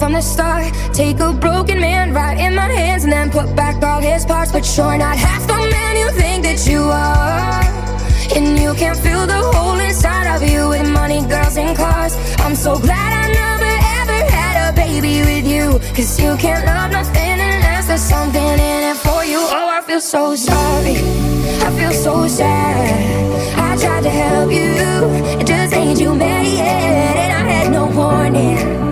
from the start. Take a broken man right in my hands and then put back all his parts. But you're not half the man you think that you are. And you can fill the hole inside of you with money, girls, and cars. I'm so glad I never ever had a baby with you. Cause you can't love nothing unless there's something in it for you. Oh, I feel so sorry. I feel so sad. I tried to help you. It just ain't you made it. And I had no warning.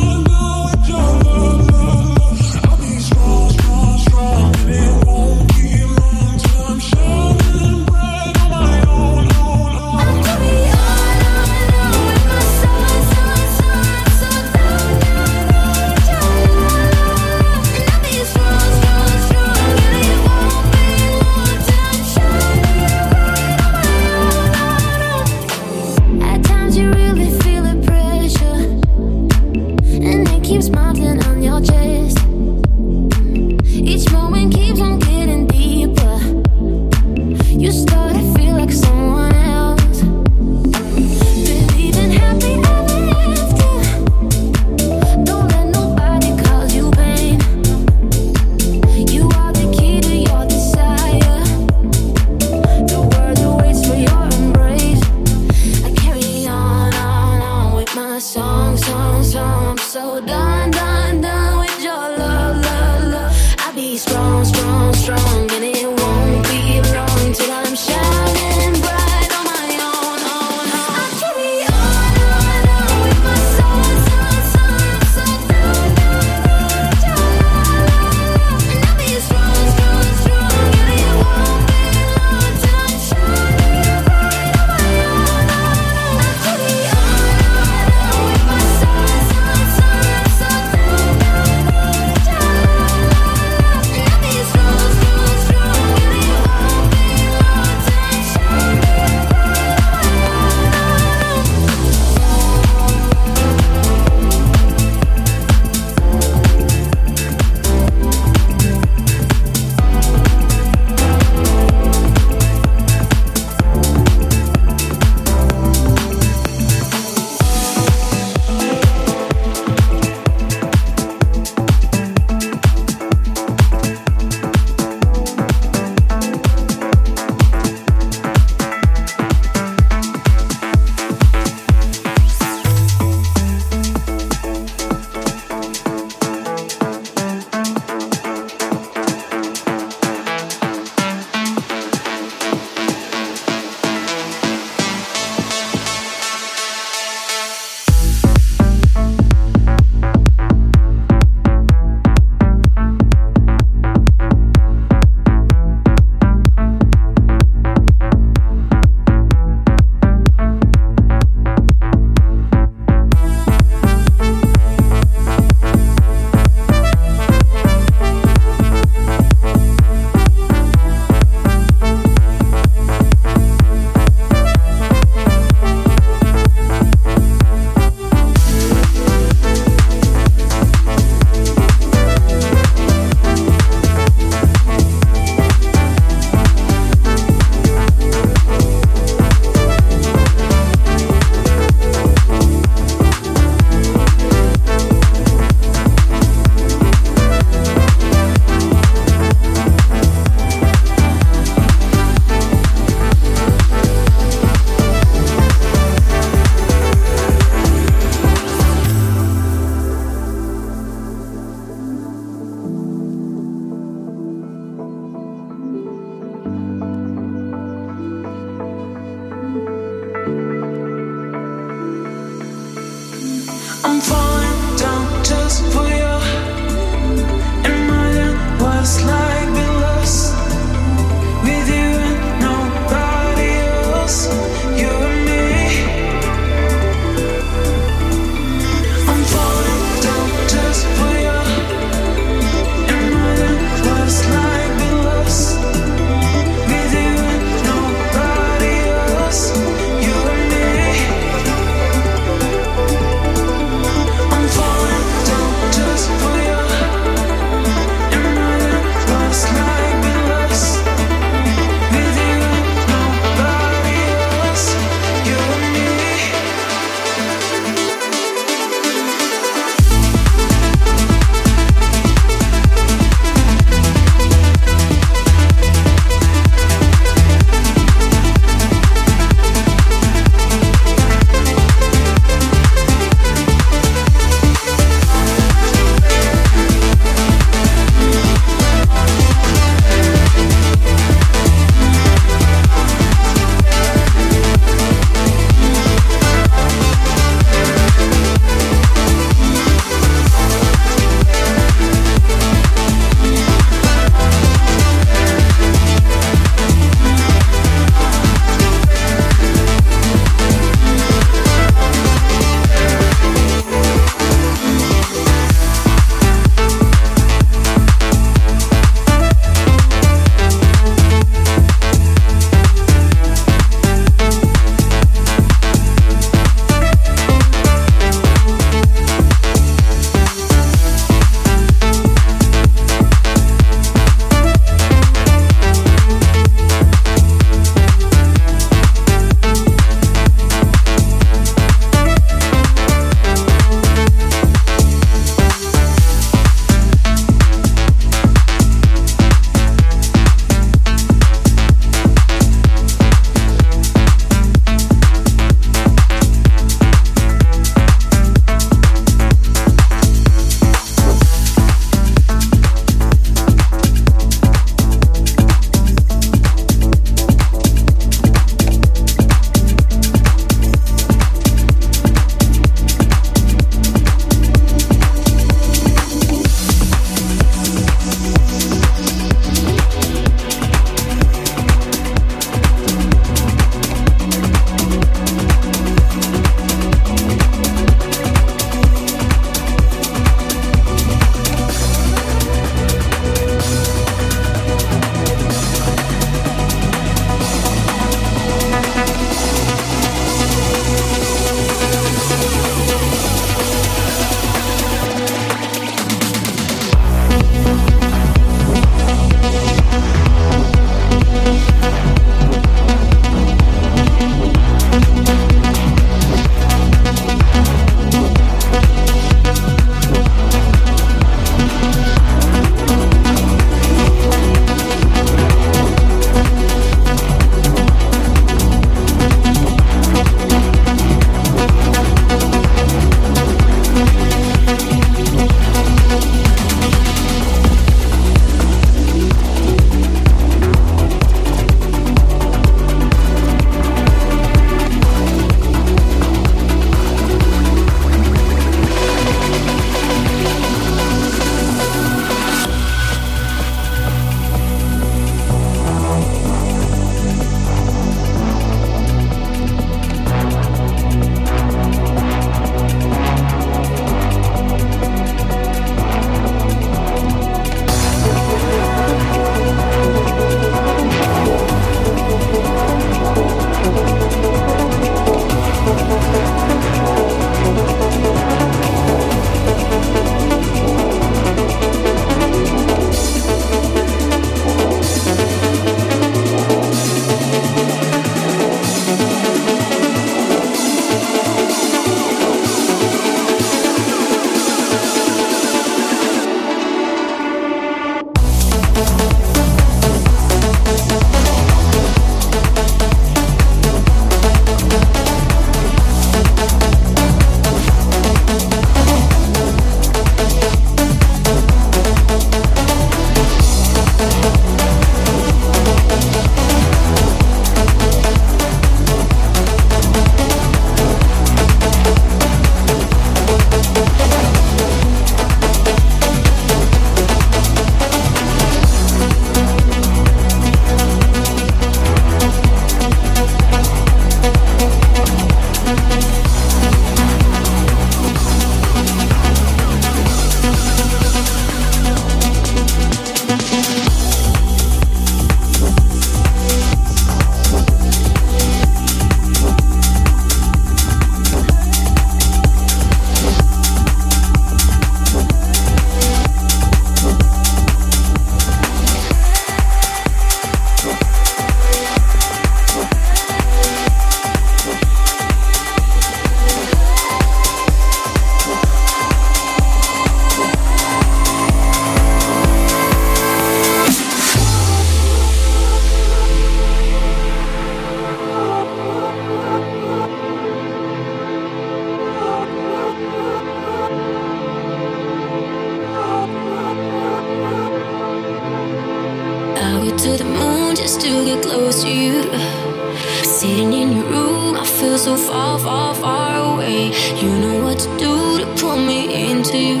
Feel so far, far, far away. You know what to do to pull me into you.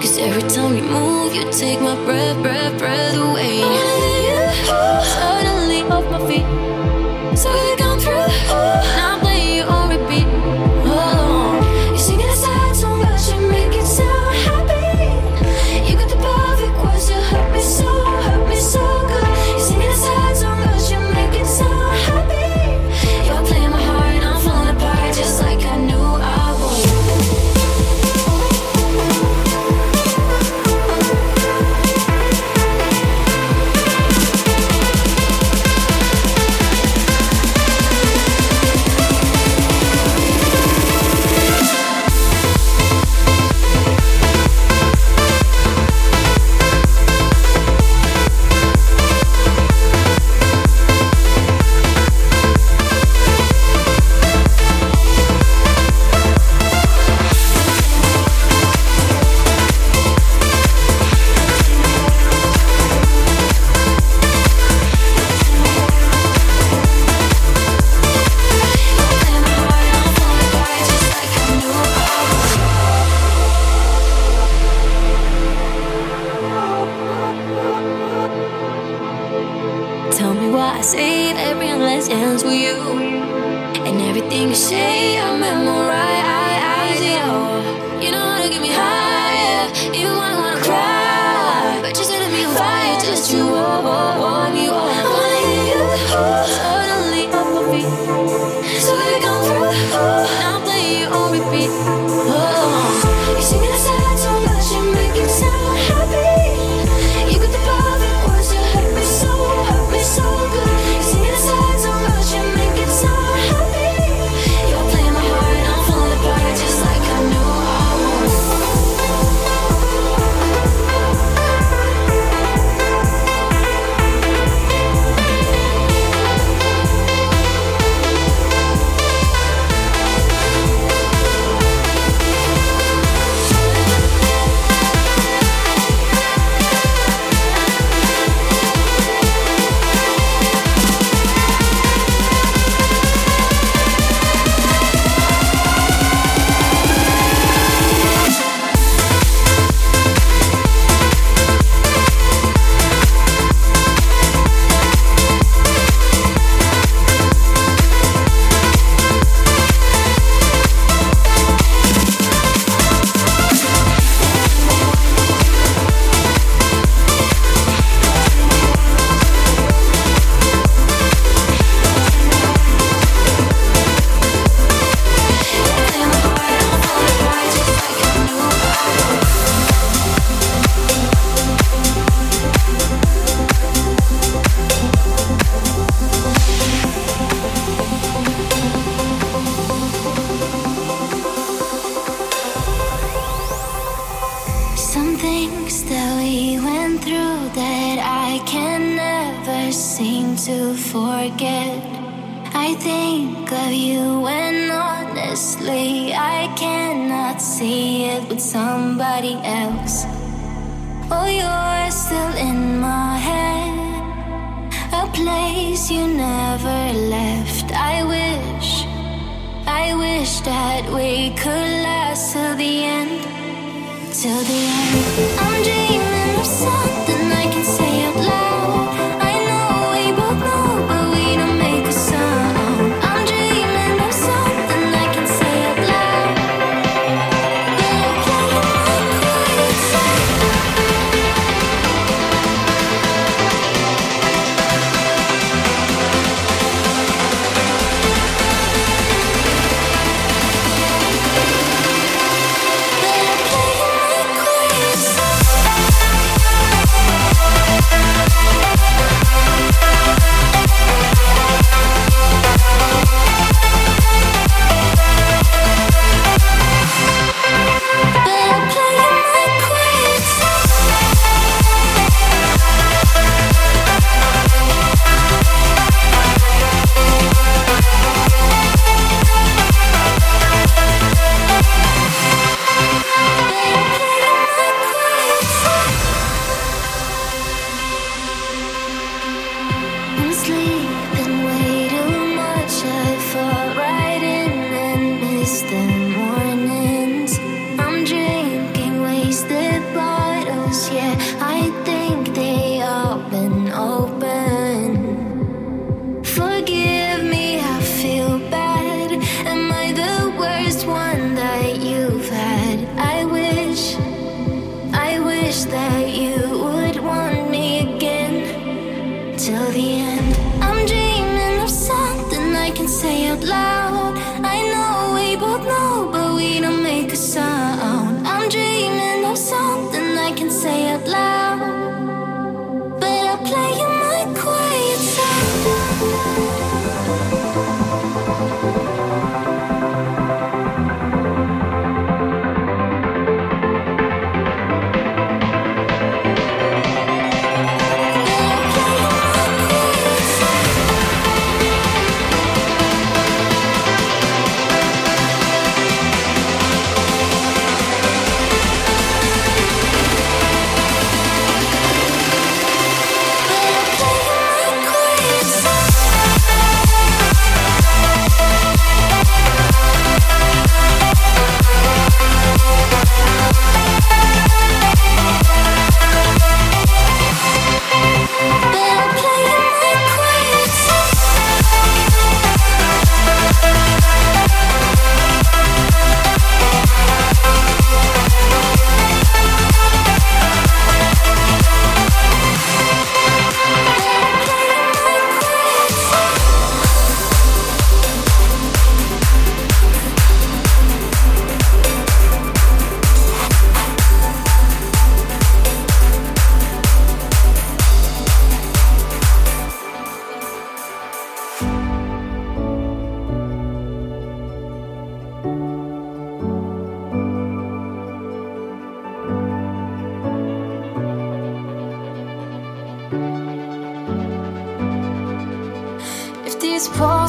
Cause every time you move, you take my breath, breath, breath away.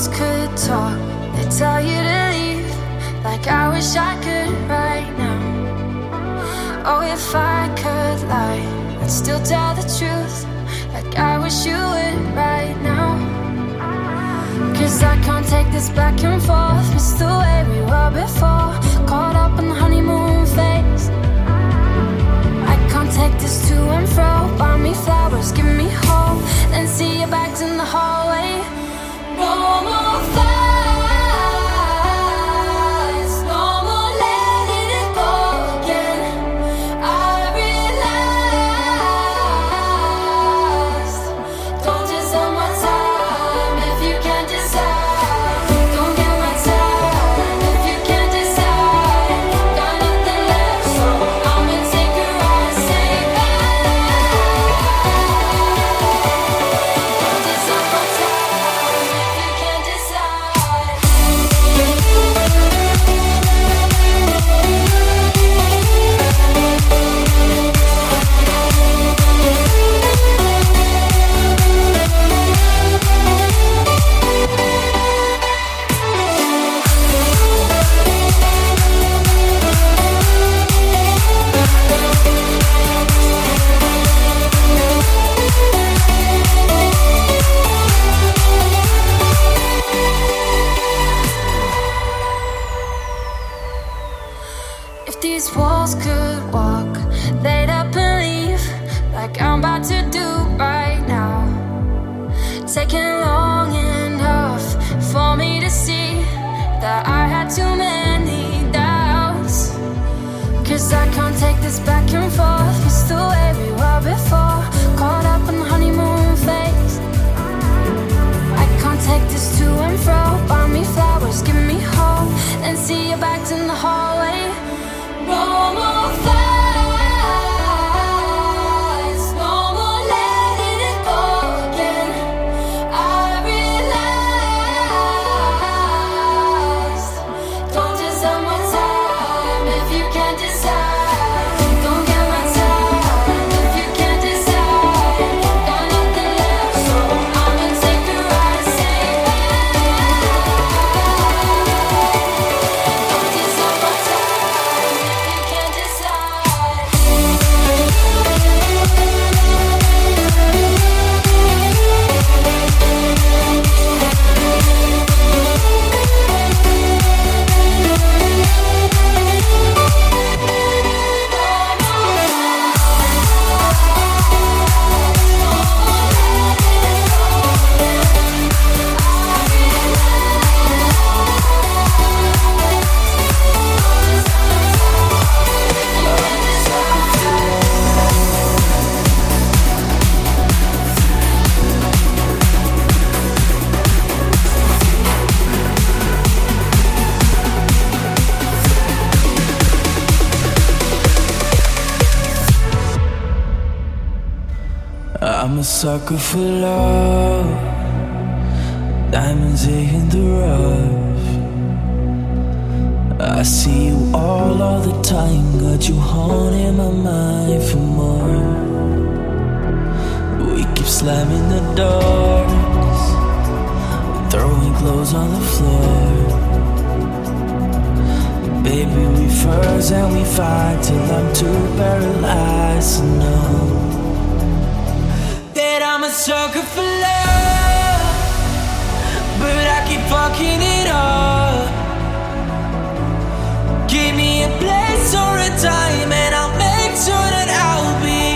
could talk, they tell you to leave. Like I wish I could right now. Oh, if I could lie, I'd still tell the truth. Like I wish you would right now. Cause I can't take this back and forth. It's the way we were before. Caught up in the honeymoon phase. I can't take this to and fro. Buy me flowers, give me hope. Then see you back in the hallway. sucker for love, diamonds in the rough. I see you all, all the time, got you haunting my mind for more. We keep slamming the doors, throwing clothes on the floor. Baby, we first and we fight till I'm too paralyzed to no. know sucker for love, but I keep fucking it up. Give me a place or a time, and I'll make sure that I'll be.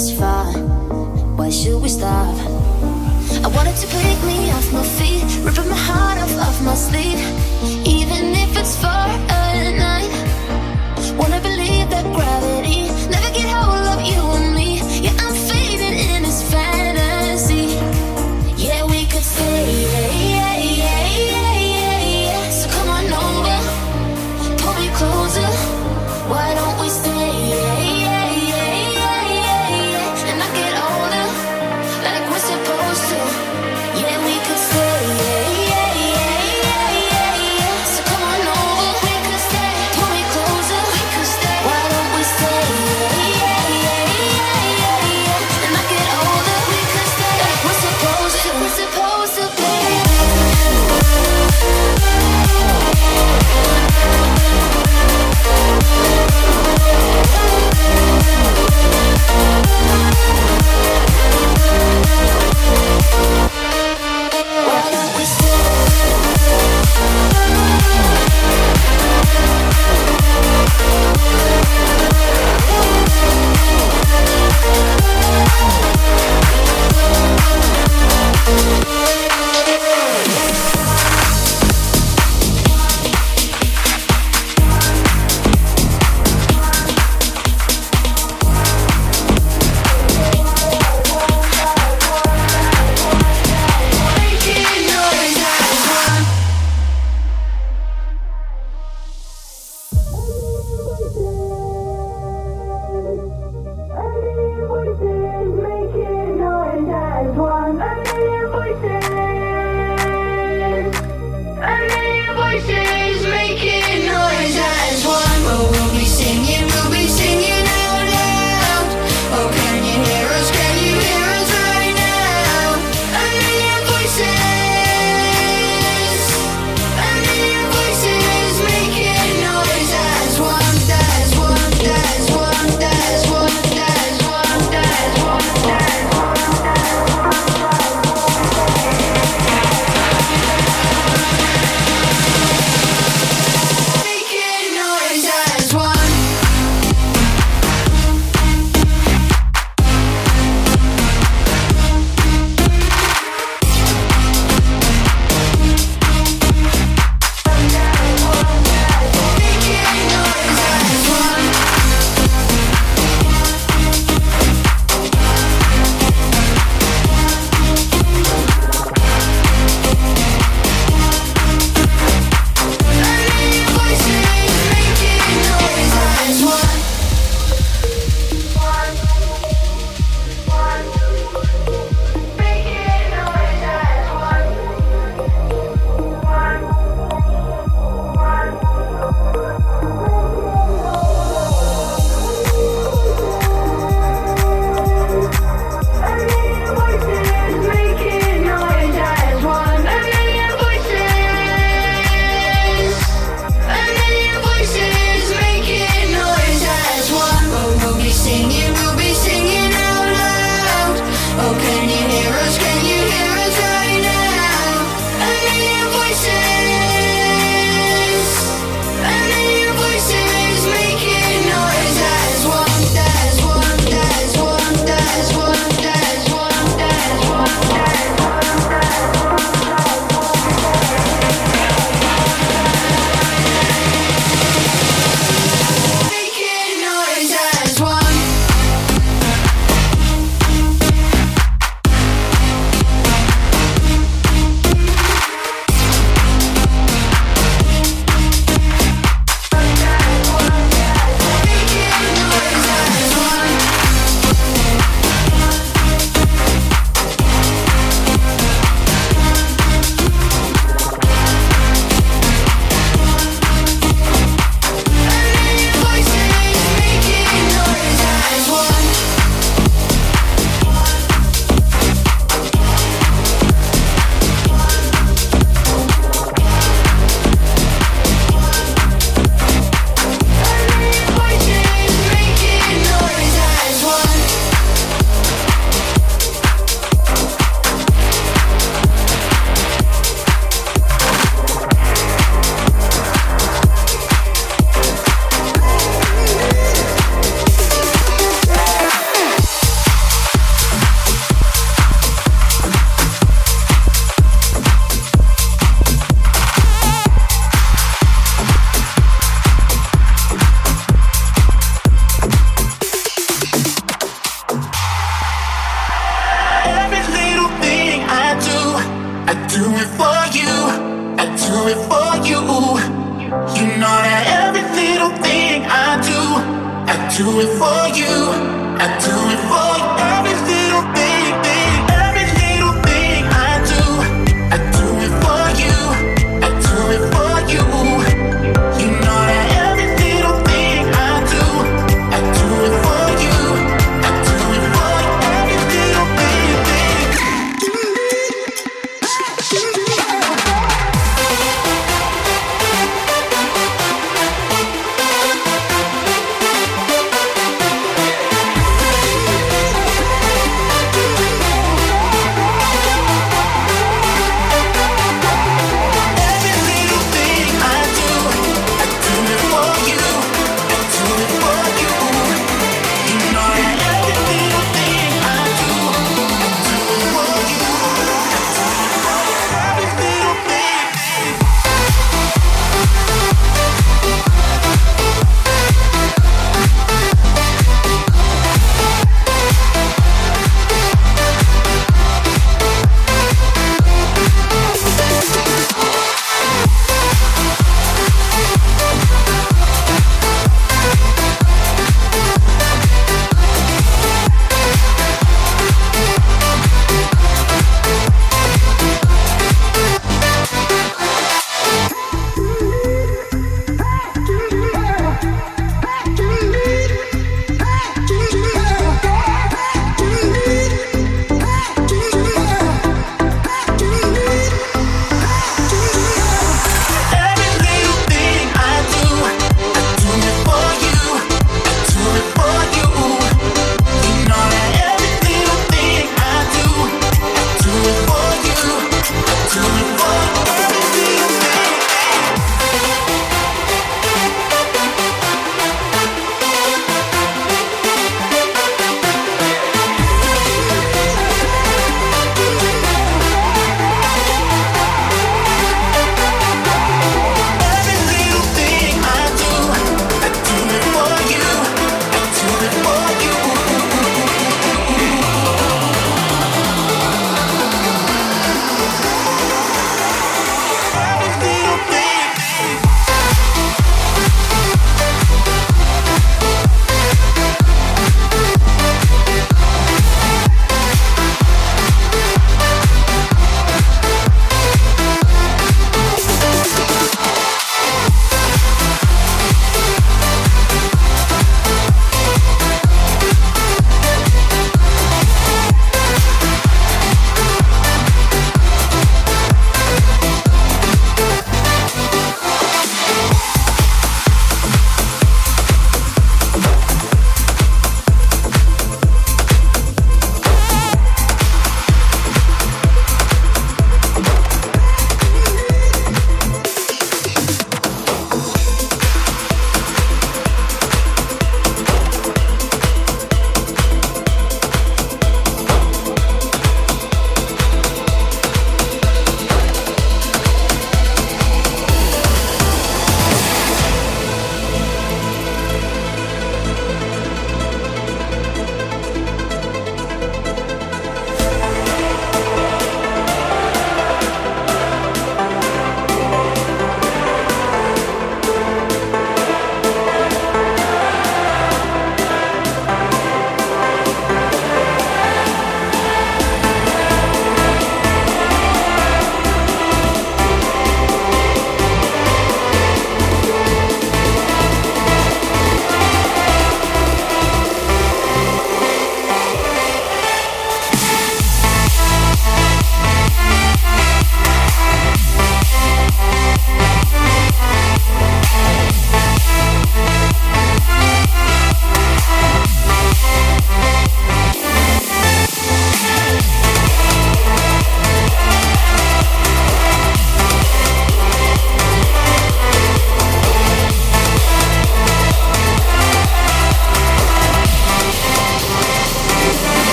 this far. Why should we stop? I wanted to pick me off my feet, rip my heart off, off my sleeve, even if it's for us.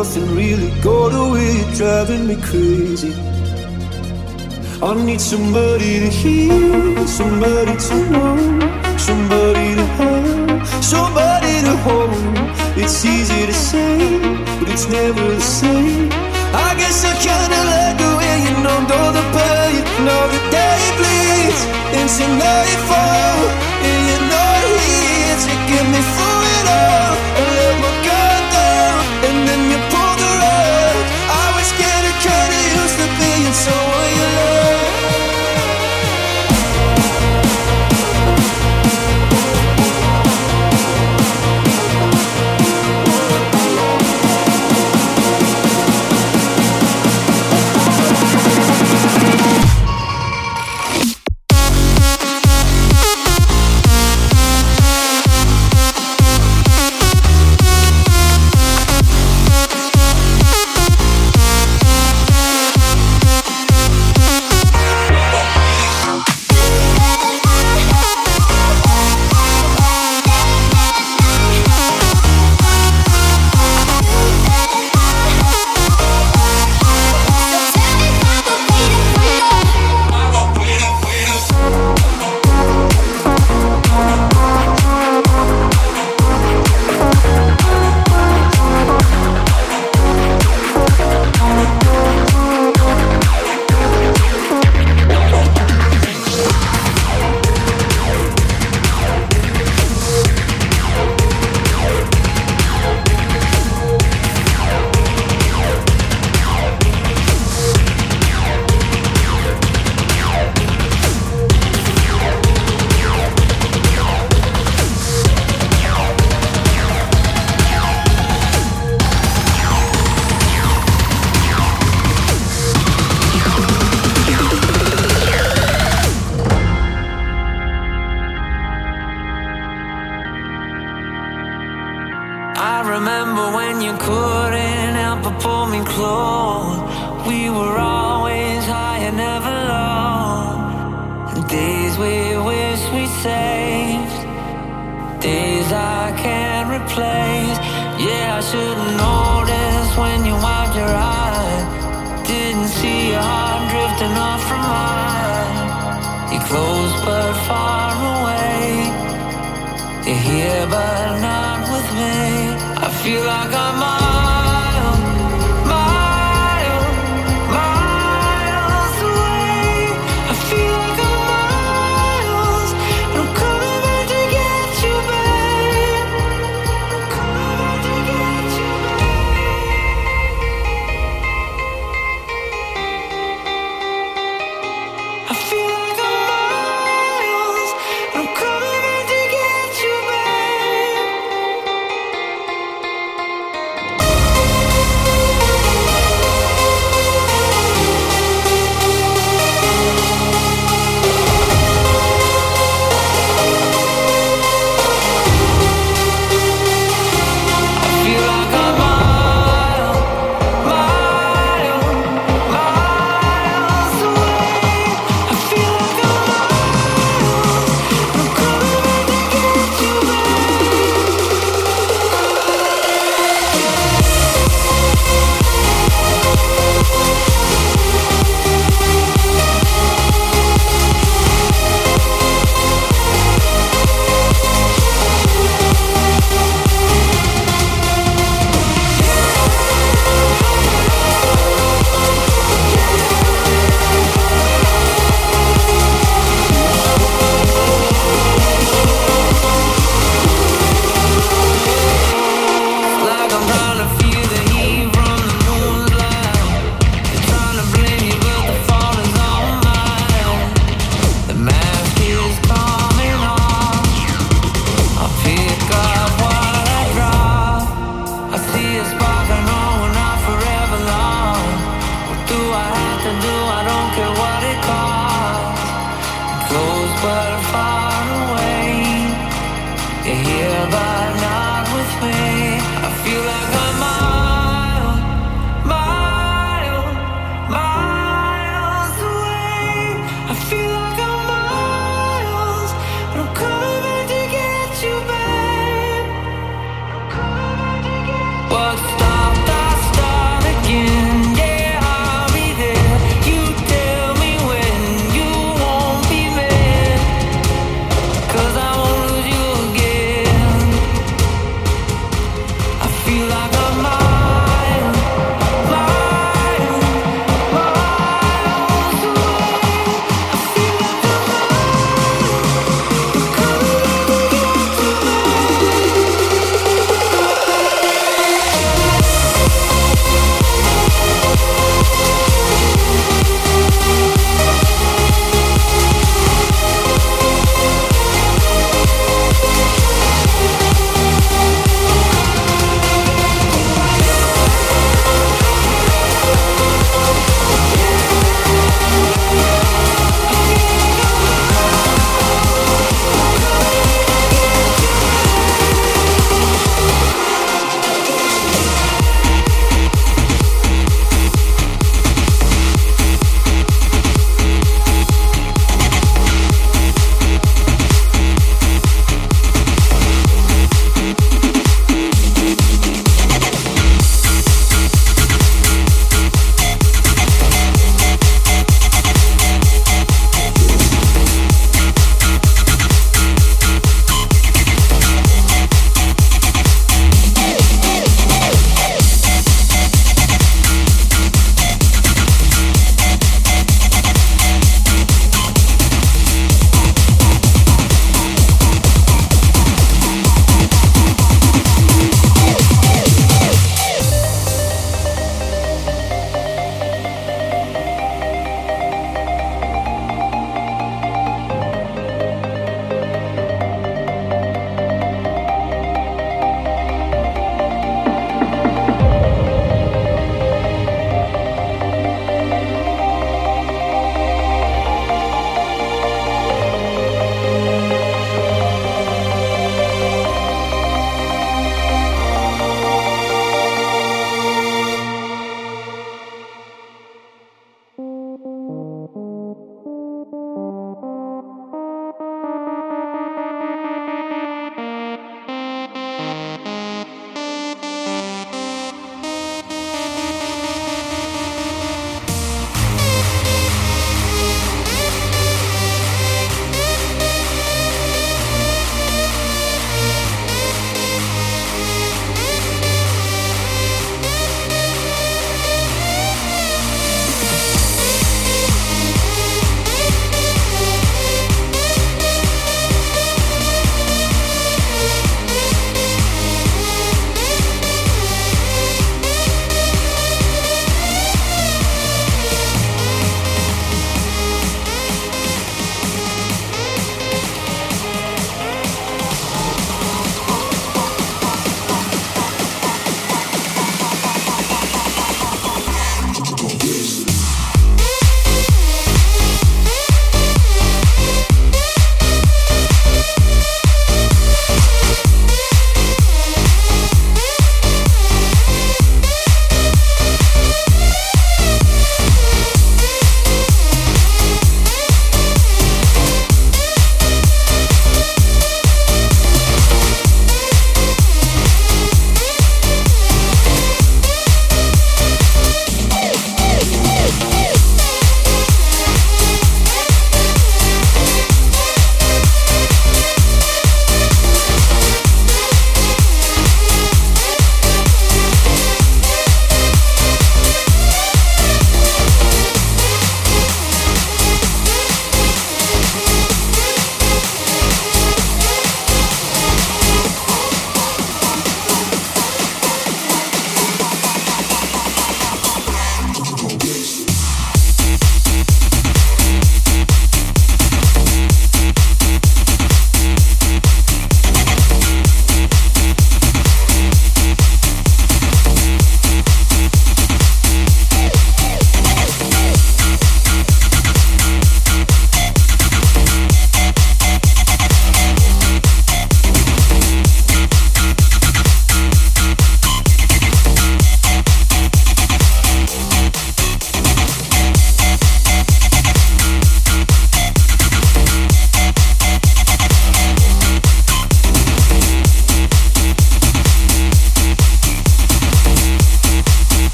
nothing really got away, you're driving me crazy. I need somebody to hear, somebody to know, somebody to have, somebody to hold. It's easy to say, but it's never the same. I guess I kinda like the way you numbed all the pain. Now the day bleeds into nightfall, and you know it's taking me through it all.